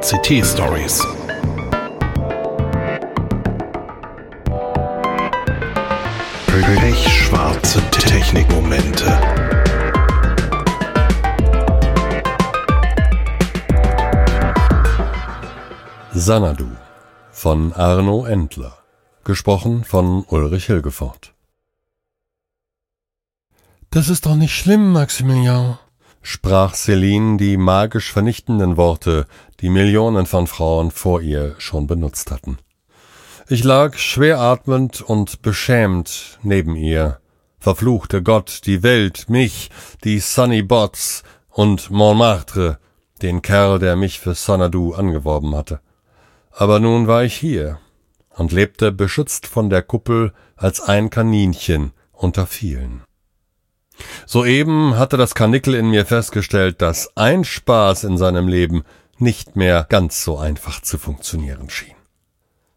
CT Stories. Pechschwarze Technikmomente. Sanadu von Arno Endler. Gesprochen von Ulrich Hilgefort. Das ist doch nicht schlimm, Maximilian, sprach Celine die magisch vernichtenden Worte, die Millionen von Frauen vor ihr schon benutzt hatten. Ich lag schwer atmend und beschämt neben ihr, verfluchte Gott die Welt, mich, die Sunny Bots und Montmartre, den Kerl, der mich für Sanadu angeworben hatte. Aber nun war ich hier und lebte beschützt von der Kuppel als ein Kaninchen unter vielen. Soeben hatte das Karnickel in mir festgestellt, dass ein Spaß in seinem Leben nicht mehr ganz so einfach zu funktionieren schien.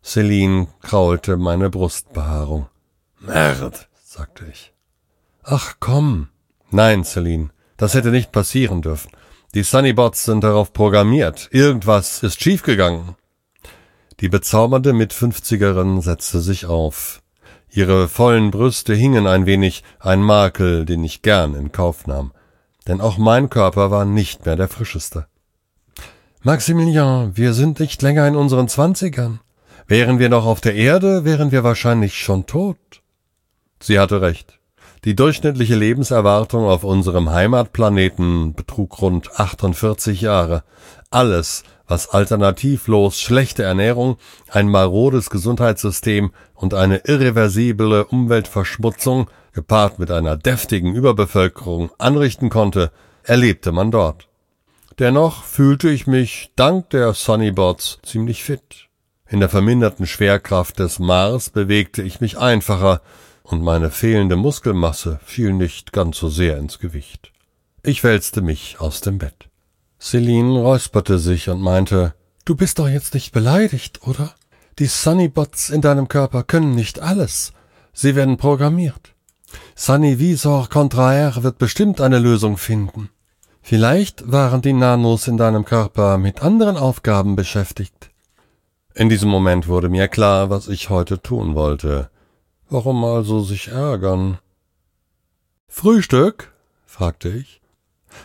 Celine kraulte meine Brustbehaarung. Merd, sagte ich. Ach komm. Nein, Celine, das hätte nicht passieren dürfen. Die Sunnybots sind darauf programmiert. Irgendwas ist schiefgegangen. Die bezaubernde Mitfünfzigerin setzte sich auf. Ihre vollen Brüste hingen ein wenig, ein Makel, den ich gern in Kauf nahm. Denn auch mein Körper war nicht mehr der frischeste. Maximilian, wir sind nicht länger in unseren Zwanzigern. Wären wir noch auf der Erde, wären wir wahrscheinlich schon tot. Sie hatte recht. Die durchschnittliche Lebenserwartung auf unserem Heimatplaneten betrug rund 48 Jahre. Alles, was alternativlos schlechte Ernährung, ein marodes Gesundheitssystem und eine irreversible Umweltverschmutzung, gepaart mit einer deftigen Überbevölkerung, anrichten konnte, erlebte man dort. Dennoch fühlte ich mich dank der Sunnybots ziemlich fit. In der verminderten Schwerkraft des Mars bewegte ich mich einfacher, und meine fehlende Muskelmasse fiel nicht ganz so sehr ins Gewicht. Ich wälzte mich aus dem Bett. Celine räusperte sich und meinte, Du bist doch jetzt nicht beleidigt, oder? Die Sunnybots in deinem Körper können nicht alles. Sie werden programmiert. Sunny Visor Contraire wird bestimmt eine Lösung finden. Vielleicht waren die Nanos in deinem Körper mit anderen Aufgaben beschäftigt. In diesem Moment wurde mir klar, was ich heute tun wollte. Warum also sich ärgern? Frühstück? fragte ich.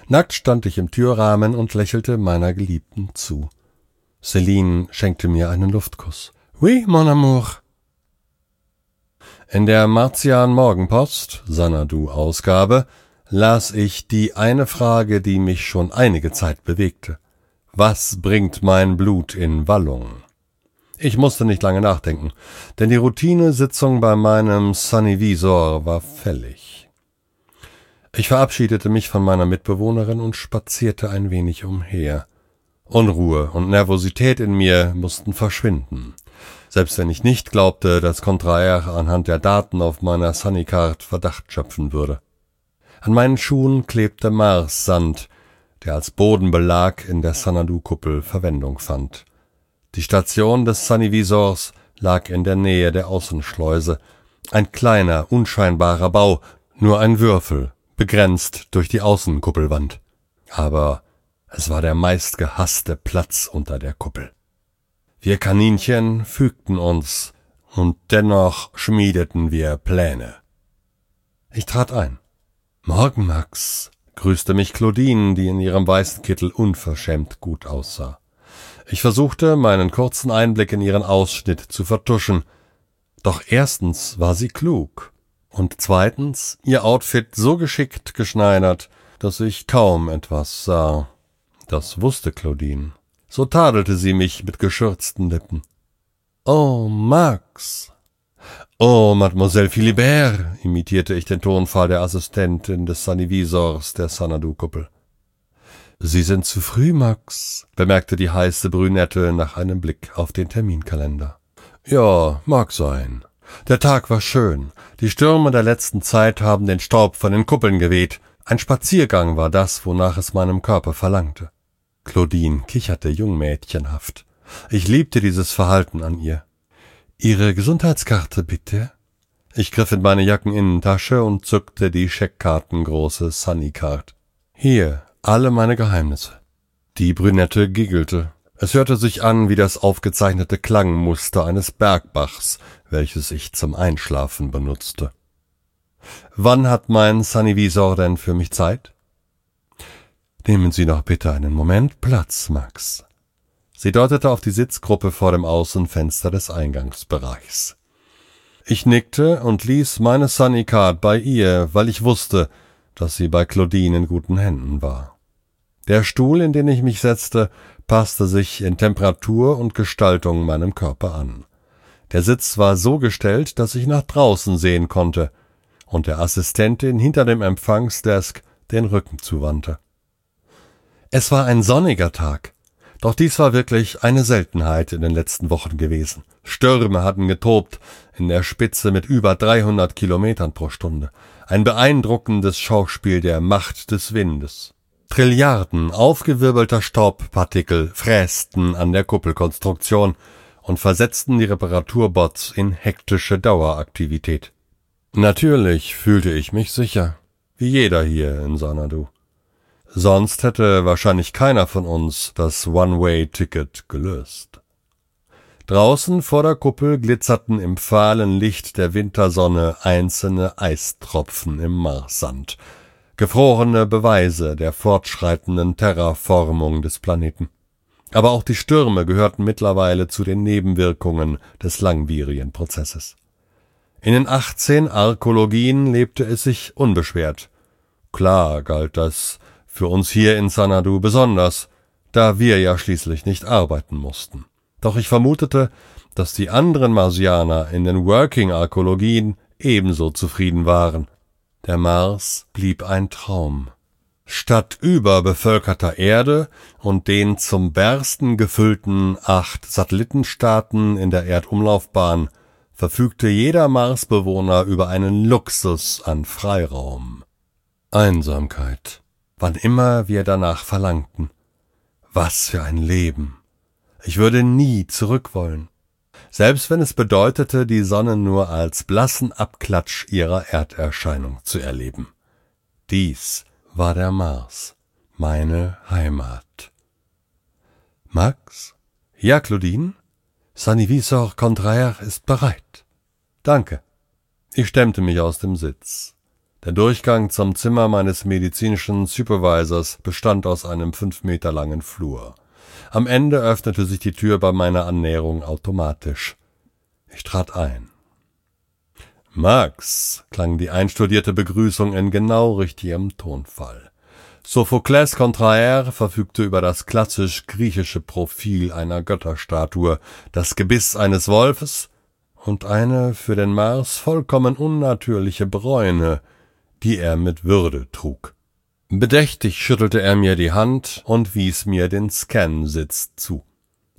Nackt stand ich im Türrahmen und lächelte meiner Geliebten zu. Celine schenkte mir einen Luftkuss. Oui, mon amour. In der Martian Morgenpost, Sanadu-Ausgabe, las ich die eine Frage, die mich schon einige Zeit bewegte. Was bringt mein Blut in Wallung? Ich musste nicht lange nachdenken, denn die Routinesitzung bei meinem Sunnyvisor war fällig. Ich verabschiedete mich von meiner Mitbewohnerin und spazierte ein wenig umher. Unruhe und Nervosität in mir mussten verschwinden. Selbst wenn ich nicht glaubte, dass Contraire anhand der Daten auf meiner Sunnycard Verdacht schöpfen würde. An meinen Schuhen klebte Marssand, der als Bodenbelag in der Sanadu-Kuppel Verwendung fand. Die Station des Sunnyvisors lag in der Nähe der Außenschleuse, ein kleiner, unscheinbarer Bau, nur ein Würfel, begrenzt durch die Außenkuppelwand. Aber es war der meistgehasste Platz unter der Kuppel. Wir Kaninchen fügten uns, und dennoch schmiedeten wir Pläne. Ich trat ein. Morgen, Max, grüßte mich Claudine, die in ihrem weißen Kittel unverschämt gut aussah. Ich versuchte, meinen kurzen Einblick in ihren Ausschnitt zu vertuschen. Doch erstens war sie klug und zweitens ihr Outfit so geschickt geschneidert, dass ich kaum etwas sah. Das wusste Claudine. So tadelte sie mich mit geschürzten Lippen. Oh, Max. Oh, Mademoiselle Philibert, imitierte ich den Tonfall der Assistentin des Sanivisors der Sanadu-Kuppel. Sie sind zu früh, Max, bemerkte die heiße Brünette nach einem Blick auf den Terminkalender. Ja, mag sein. Der Tag war schön. Die Stürme der letzten Zeit haben den Staub von den Kuppeln geweht. Ein Spaziergang war das, wonach es meinem Körper verlangte. Claudine kicherte jungmädchenhaft. Ich liebte dieses Verhalten an ihr. Ihre Gesundheitskarte bitte? Ich griff in meine Jackeninnentasche und zückte die Scheckkartengroße Sunnycard. Hier, alle meine Geheimnisse. Die Brünette giggelte. Es hörte sich an wie das aufgezeichnete Klangmuster eines Bergbachs, welches ich zum Einschlafen benutzte. Wann hat mein Sunnyvisor denn für mich Zeit? Nehmen Sie noch bitte einen Moment Platz, Max. Sie deutete auf die Sitzgruppe vor dem Außenfenster des Eingangsbereichs. Ich nickte und ließ meine Sunny Card bei ihr, weil ich wusste, dass sie bei Claudine in guten Händen war. Der Stuhl, in den ich mich setzte, passte sich in Temperatur und Gestaltung meinem Körper an. Der Sitz war so gestellt, dass ich nach draußen sehen konnte und der Assistentin hinter dem Empfangsdesk den Rücken zuwandte. Es war ein sonniger Tag, doch dies war wirklich eine Seltenheit in den letzten Wochen gewesen. Stürme hatten getobt, in der Spitze mit über 300 Kilometern pro Stunde. Ein beeindruckendes Schauspiel der Macht des Windes. Trilliarden aufgewirbelter Staubpartikel frästen an der Kuppelkonstruktion und versetzten die Reparaturbots in hektische Daueraktivität. Natürlich fühlte ich mich sicher, wie jeder hier in Sanadu. Sonst hätte wahrscheinlich keiner von uns das One-Way-Ticket gelöst. Draußen vor der Kuppel glitzerten im fahlen Licht der Wintersonne einzelne Eistropfen im Marssand, gefrorene Beweise der fortschreitenden Terraformung des Planeten. Aber auch die Stürme gehörten mittlerweile zu den Nebenwirkungen des langwierigen Prozesses. In den 18 Arkologien lebte es sich unbeschwert. Klar galt das für uns hier in Sanadu besonders, da wir ja schließlich nicht arbeiten mussten. Doch ich vermutete, dass die anderen Marsianer in den Working Arkologien ebenso zufrieden waren. Der Mars blieb ein Traum. Statt überbevölkerter Erde und den zum Bersten gefüllten acht Satellitenstaaten in der Erdumlaufbahn verfügte jeder Marsbewohner über einen Luxus an Freiraum. Einsamkeit, wann immer wir danach verlangten. Was für ein Leben. Ich würde nie zurück wollen selbst wenn es bedeutete, die Sonne nur als blassen Abklatsch ihrer Erderscheinung zu erleben. Dies war der Mars, meine Heimat. Max? Ja, Claudine? Sanivisor Contraire ist bereit. Danke. Ich stemmte mich aus dem Sitz. Der Durchgang zum Zimmer meines medizinischen Supervisors bestand aus einem fünf Meter langen Flur. Am Ende öffnete sich die Tür bei meiner Annäherung automatisch. Ich trat ein. Max, klang die einstudierte Begrüßung in genau richtigem Tonfall. Sophokles Contraire verfügte über das klassisch griechische Profil einer Götterstatue, das Gebiss eines Wolfes und eine für den Mars vollkommen unnatürliche Bräune, die er mit Würde trug. Bedächtig schüttelte er mir die Hand und wies mir den Scan-Sitz zu.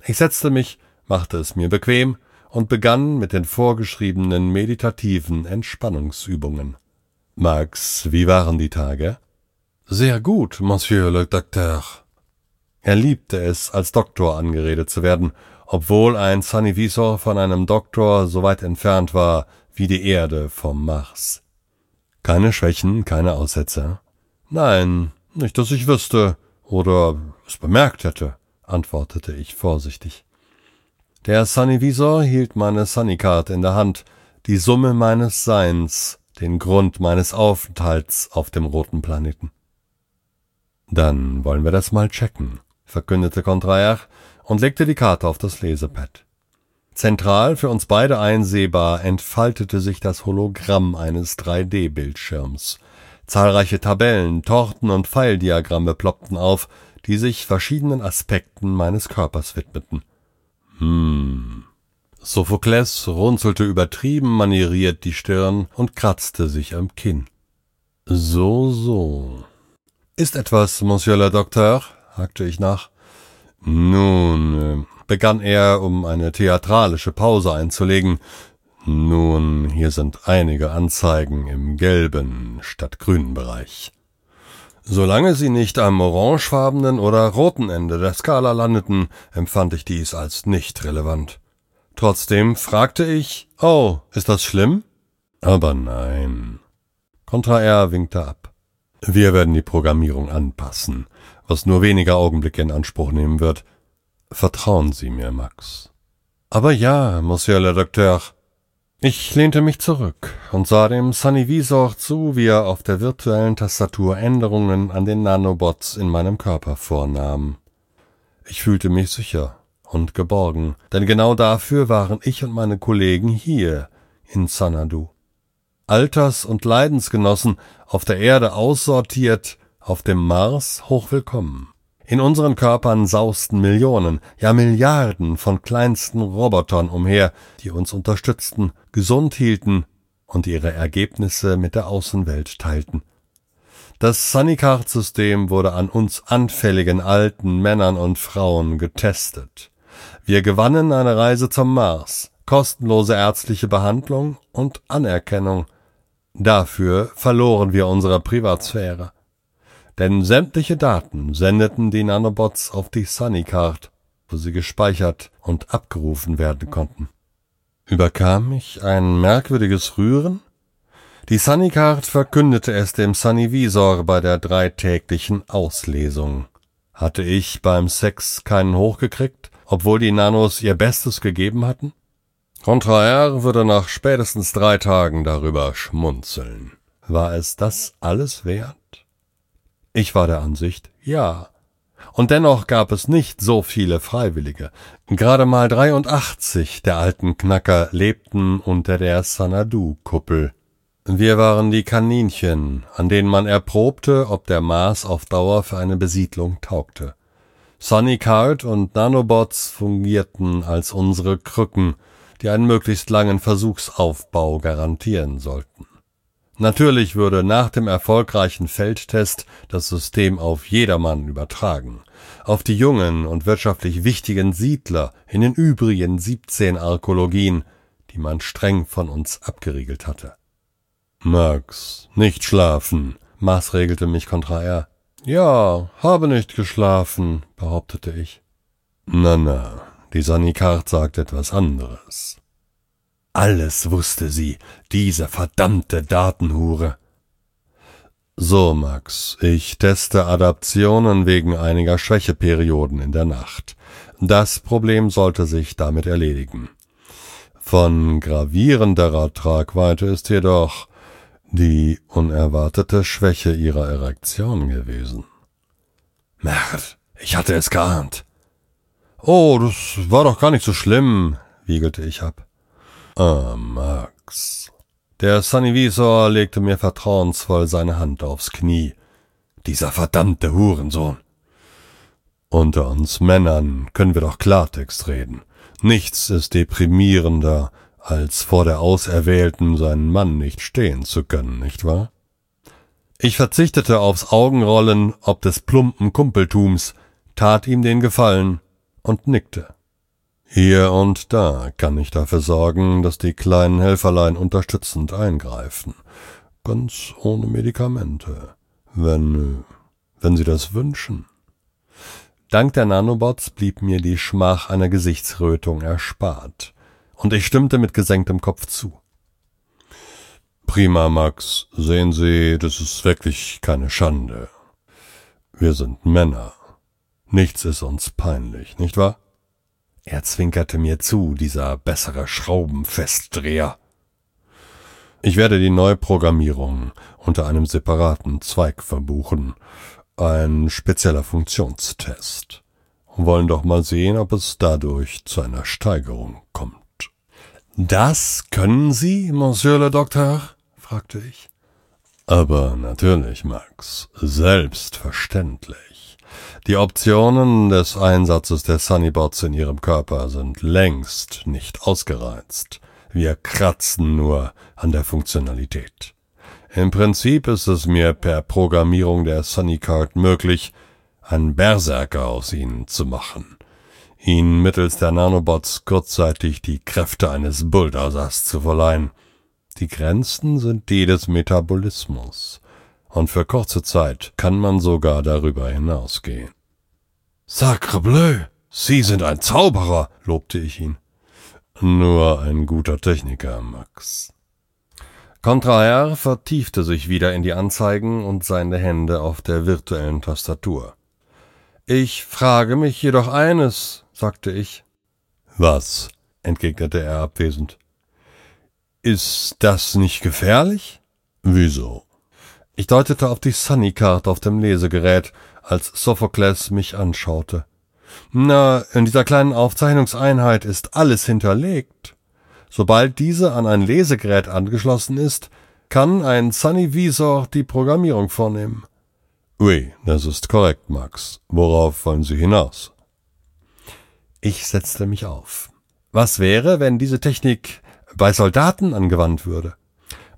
Ich setzte mich, machte es mir bequem und begann mit den vorgeschriebenen meditativen Entspannungsübungen. Max, wie waren die Tage? Sehr gut, Monsieur le Docteur. Er liebte es, als Doktor angeredet zu werden, obwohl ein Sunnyvisor von einem Doktor so weit entfernt war wie die Erde vom Mars. Keine Schwächen, keine Aussätze. Nein, nicht, dass ich wüsste oder es bemerkt hätte, antwortete ich vorsichtig. Der Sunnyvisor hielt meine Sunnycard in der Hand, die Summe meines Seins, den Grund meines Aufenthalts auf dem roten Planeten. Dann wollen wir das mal checken, verkündete Contraire und legte die Karte auf das Lesepad. Zentral für uns beide einsehbar entfaltete sich das Hologramm eines 3D-Bildschirms, Zahlreiche Tabellen, Torten und Pfeildiagramme ploppten auf, die sich verschiedenen Aspekten meines Körpers widmeten. Hm. Sophokles runzelte übertrieben manieriert die Stirn und kratzte sich am Kinn. So, so. Ist etwas, Monsieur le Docteur? hakte ich nach. Nun, äh, begann er, um eine theatralische Pause einzulegen, nun, hier sind einige Anzeigen im gelben statt grünen Bereich. Solange sie nicht am orangefarbenen oder roten Ende der Skala landeten, empfand ich dies als nicht relevant. Trotzdem fragte ich, oh, ist das schlimm? Aber nein. Contra R winkte ab. Wir werden die Programmierung anpassen, was nur wenige Augenblicke in Anspruch nehmen wird. Vertrauen Sie mir, Max. Aber ja, Monsieur le Docteur. Ich lehnte mich zurück und sah dem Sunnyvisor zu, wie er auf der virtuellen Tastatur Änderungen an den Nanobots in meinem Körper vornahm. Ich fühlte mich sicher und geborgen, denn genau dafür waren ich und meine Kollegen hier in Sanadu. Alters- und Leidensgenossen auf der Erde aussortiert, auf dem Mars hochwillkommen. In unseren Körpern sausten Millionen, ja Milliarden von kleinsten Robotern umher, die uns unterstützten, gesund hielten und ihre Ergebnisse mit der Außenwelt teilten. Das Sunnycard-System wurde an uns anfälligen alten Männern und Frauen getestet. Wir gewannen eine Reise zum Mars, kostenlose ärztliche Behandlung und Anerkennung. Dafür verloren wir unsere Privatsphäre. Denn sämtliche Daten sendeten die Nanobots auf die Sunnycard, wo sie gespeichert und abgerufen werden konnten. Überkam mich ein merkwürdiges Rühren? Die Sunnycard verkündete es dem Sunnyvisor bei der dreitäglichen Auslesung. Hatte ich beim Sex keinen hochgekriegt, obwohl die Nanos ihr Bestes gegeben hatten? Contraire würde nach spätestens drei Tagen darüber schmunzeln. War es das alles wert? Ich war der Ansicht, ja. Und dennoch gab es nicht so viele Freiwillige. Gerade mal 83 der alten Knacker lebten unter der Sanadu-Kuppel. Wir waren die Kaninchen, an denen man erprobte, ob der Mars auf Dauer für eine Besiedlung taugte. Sonny Card und Nanobots fungierten als unsere Krücken, die einen möglichst langen Versuchsaufbau garantieren sollten. Natürlich würde nach dem erfolgreichen Feldtest das System auf jedermann übertragen, auf die jungen und wirtschaftlich wichtigen Siedler in den übrigen 17 Arkologien, die man streng von uns abgeriegelt hatte. Max, nicht schlafen, maßregelte mich Kontraer. Ja, habe nicht geschlafen, behauptete ich. Na na, die Sanikart sagt etwas anderes. Alles wusste sie, diese verdammte Datenhure. So, Max, ich teste Adaptionen wegen einiger Schwächeperioden in der Nacht. Das Problem sollte sich damit erledigen. Von gravierenderer Tragweite ist jedoch die unerwartete Schwäche ihrer Erektion gewesen. Merd, ich hatte es geahnt. Oh, das war doch gar nicht so schlimm, wiegelte ich ab. Ah, Max. Der Sunnyvisor legte mir vertrauensvoll seine Hand aufs Knie. Dieser verdammte Hurensohn. Unter uns Männern können wir doch Klartext reden. Nichts ist deprimierender, als vor der Auserwählten seinen Mann nicht stehen zu können, nicht wahr? Ich verzichtete aufs Augenrollen ob des plumpen Kumpeltums, tat ihm den Gefallen und nickte. Hier und da kann ich dafür sorgen, dass die kleinen Helferlein unterstützend eingreifen, ganz ohne Medikamente, wenn, wenn sie das wünschen. Dank der Nanobots blieb mir die Schmach einer Gesichtsrötung erspart, und ich stimmte mit gesenktem Kopf zu. Prima, Max, sehen Sie, das ist wirklich keine Schande. Wir sind Männer. Nichts ist uns peinlich, nicht wahr? Er zwinkerte mir zu, dieser bessere Schraubenfestdreher. Ich werde die Neuprogrammierung unter einem separaten Zweig verbuchen, ein spezieller Funktionstest. Wollen doch mal sehen, ob es dadurch zu einer Steigerung kommt. Das können Sie, Monsieur le Docteur? fragte ich. Aber natürlich, Max, selbstverständlich. Die Optionen des Einsatzes der Sunnybots in ihrem Körper sind längst nicht ausgereizt. Wir kratzen nur an der Funktionalität. Im Prinzip ist es mir per Programmierung der Sunnycard möglich, einen Berserker aus ihnen zu machen, ihnen mittels der Nanobots kurzzeitig die Kräfte eines Bulldozers zu verleihen. Die Grenzen sind die des Metabolismus und für kurze Zeit kann man sogar darüber hinausgehen. Sacre bleu, Sie sind ein Zauberer, lobte ich ihn. Nur ein guter Techniker, Max. Contraher vertiefte sich wieder in die Anzeigen und seine Hände auf der virtuellen Tastatur. Ich frage mich jedoch eines, sagte ich. Was? entgegnete er abwesend. Ist das nicht gefährlich? Wieso? Ich deutete auf die Sunny-Card auf dem Lesegerät, als Sophokles mich anschaute. Na, in dieser kleinen Aufzeichnungseinheit ist alles hinterlegt. Sobald diese an ein Lesegerät angeschlossen ist, kann ein Sunny Visor die Programmierung vornehmen. Oui, das ist korrekt, Max. Worauf wollen Sie hinaus? Ich setzte mich auf. Was wäre, wenn diese Technik bei Soldaten angewandt würde?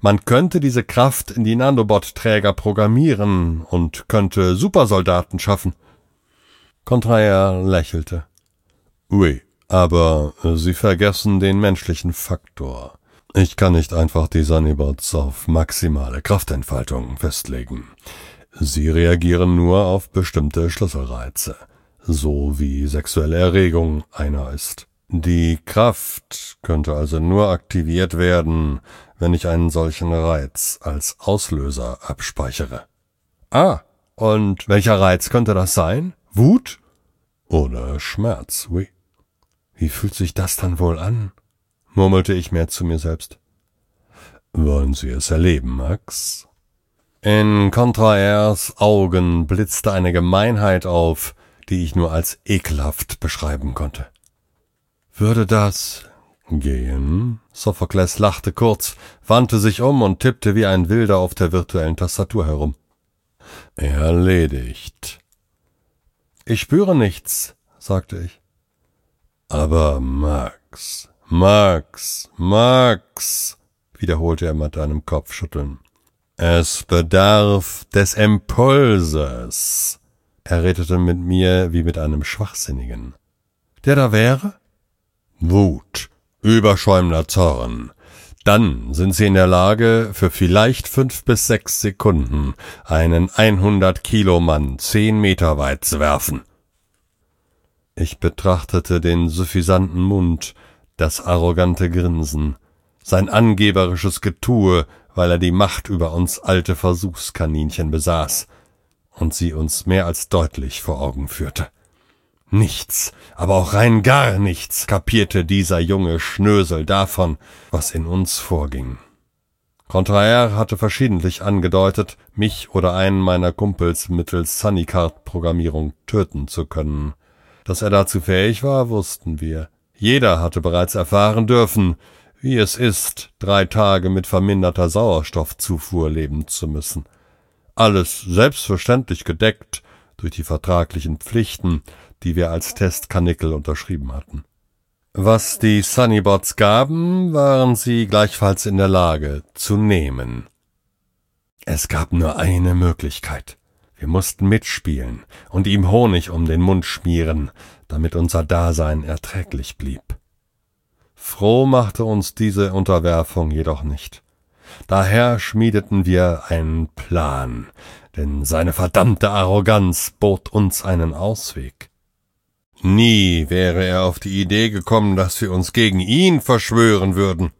Man könnte diese Kraft in die Nanobot-Träger programmieren und könnte Supersoldaten schaffen. Contraire lächelte. Oui, aber Sie vergessen den menschlichen Faktor. Ich kann nicht einfach die Sunnybots auf maximale Kraftentfaltung festlegen. Sie reagieren nur auf bestimmte Schlüsselreize, so wie sexuelle Erregung einer ist. Die Kraft könnte also nur aktiviert werden, wenn ich einen solchen Reiz als Auslöser abspeichere. Ah, und welcher Reiz könnte das sein? Wut? Oder Schmerz, oui. Wie fühlt sich das dann wohl an? murmelte ich mehr zu mir selbst. Wollen Sie es erleben, Max? In Contraers Augen blitzte eine Gemeinheit auf, die ich nur als ekelhaft beschreiben konnte. Würde das gehen? Sophokles lachte kurz, wandte sich um und tippte wie ein Wilder auf der virtuellen Tastatur herum. Erledigt. Ich spüre nichts, sagte ich. Aber Max, Max, Max, wiederholte er mit einem Kopfschütteln. Es bedarf des Impulses. Er redete mit mir wie mit einem Schwachsinnigen. Der da wäre? Wut, überschäumender Zorn. Dann sind sie in der Lage, für vielleicht fünf bis sechs Sekunden einen 100 Kilo Mann zehn Meter weit zu werfen. Ich betrachtete den suffisanten Mund, das arrogante Grinsen, sein angeberisches Getue, weil er die Macht über uns alte Versuchskaninchen besaß und sie uns mehr als deutlich vor Augen führte. Nichts, aber auch rein gar nichts kapierte dieser junge Schnösel davon, was in uns vorging. Contraire hatte verschiedentlich angedeutet, mich oder einen meiner Kumpels mittels Sunnycard-Programmierung töten zu können. Dass er dazu fähig war, wussten wir. Jeder hatte bereits erfahren dürfen, wie es ist, drei Tage mit verminderter Sauerstoffzufuhr leben zu müssen. Alles selbstverständlich gedeckt durch die vertraglichen Pflichten, die wir als Testkanickel unterschrieben hatten. Was die Sunnybots gaben, waren sie gleichfalls in der Lage zu nehmen. Es gab nur eine Möglichkeit. Wir mussten mitspielen und ihm Honig um den Mund schmieren, damit unser Dasein erträglich blieb. Froh machte uns diese Unterwerfung jedoch nicht. Daher schmiedeten wir einen Plan, denn seine verdammte Arroganz bot uns einen Ausweg. Nie wäre er auf die Idee gekommen, dass wir uns gegen ihn verschwören würden.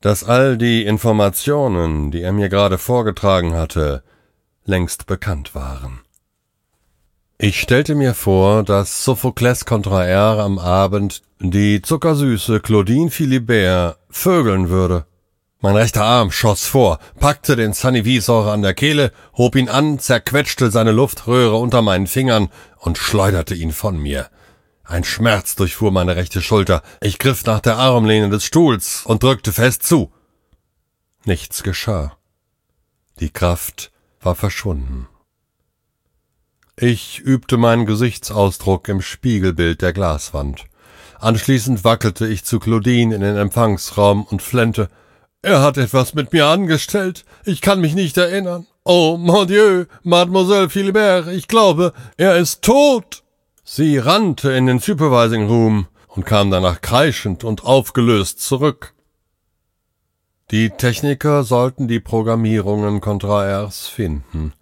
Dass all die Informationen, die er mir gerade vorgetragen hatte, längst bekannt waren. Ich stellte mir vor, dass Sophokles Contraire am Abend die zuckersüße Claudine Philibert vögeln würde. Mein rechter Arm schoss vor, packte den Sunny Visor an der Kehle, hob ihn an, zerquetschte seine Luftröhre unter meinen Fingern und schleuderte ihn von mir. Ein Schmerz durchfuhr meine rechte Schulter. Ich griff nach der Armlehne des Stuhls und drückte fest zu. Nichts geschah. Die Kraft war verschwunden. Ich übte meinen Gesichtsausdruck im Spiegelbild der Glaswand. Anschließend wackelte ich zu Claudine in den Empfangsraum und flennte. Er hat etwas mit mir angestellt. Ich kann mich nicht erinnern. Oh, mon Dieu, Mademoiselle Philibert, ich glaube, er ist tot. Sie rannte in den Supervising Room und kam danach kreischend und aufgelöst zurück. Die Techniker sollten die Programmierungen Contraers finden.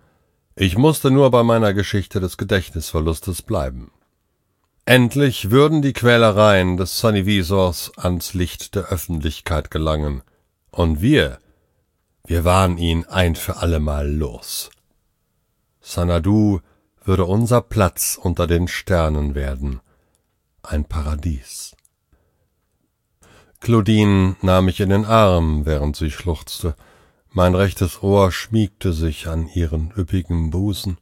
Ich musste nur bei meiner Geschichte des Gedächtnisverlustes bleiben. Endlich würden die Quälereien des Sunnyvisors ans Licht der Öffentlichkeit gelangen. Und wir, wir waren ihn ein für allemal los. Sanadu würde unser Platz unter den Sternen werden. ein Paradies. Claudine nahm mich in den Arm, während sie schluchzte. Mein rechtes Ohr schmiegte sich an ihren üppigen Busen.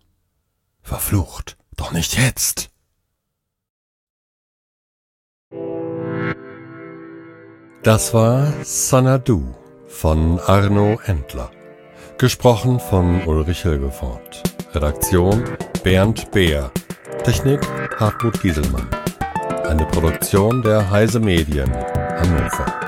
Verflucht, doch nicht jetzt! Das war Sanadu von Arno Endler. Gesprochen von Ulrich Hilgefort. Redaktion Bernd Beer. Technik Hartmut Gieselmann. Eine Produktion der Heise Medien Hannover.